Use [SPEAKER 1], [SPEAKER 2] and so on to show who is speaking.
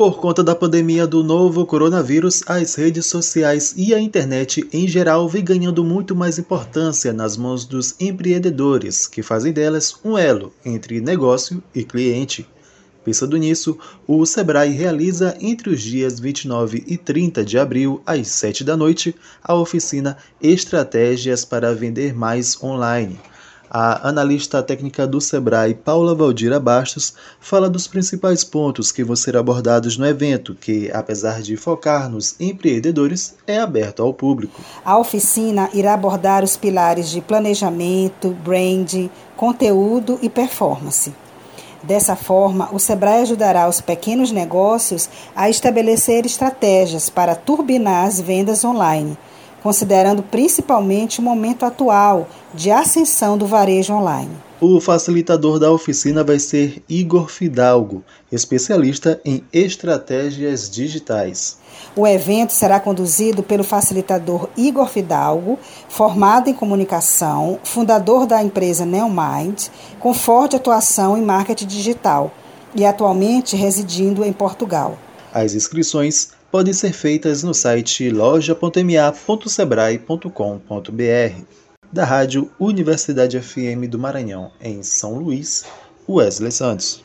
[SPEAKER 1] Por conta da pandemia do novo coronavírus, as redes sociais e a internet em geral vem ganhando muito mais importância nas mãos dos empreendedores, que fazem delas um elo entre negócio e cliente. Pensando nisso, o Sebrae realiza entre os dias 29 e 30 de abril, às 7 da noite, a oficina Estratégias para Vender Mais Online. A analista técnica do Sebrae, Paula Valdira Bastos, fala dos principais pontos que vão ser abordados no evento, que, apesar de focar nos empreendedores, é aberto ao público.
[SPEAKER 2] A oficina irá abordar os pilares de planejamento, branding, conteúdo e performance. Dessa forma, o Sebrae ajudará os pequenos negócios a estabelecer estratégias para turbinar as vendas online considerando principalmente o momento atual de ascensão do varejo online.
[SPEAKER 1] O facilitador da oficina vai ser Igor Fidalgo, especialista em estratégias digitais.
[SPEAKER 2] O evento será conduzido pelo facilitador Igor Fidalgo, formado em comunicação, fundador da empresa Neomind, com forte atuação em marketing digital e atualmente residindo em Portugal.
[SPEAKER 1] As inscrições podem ser feitas no site loja.ma.sebrae.com.br. Da Rádio Universidade FM do Maranhão, em São Luís, Wesley Santos.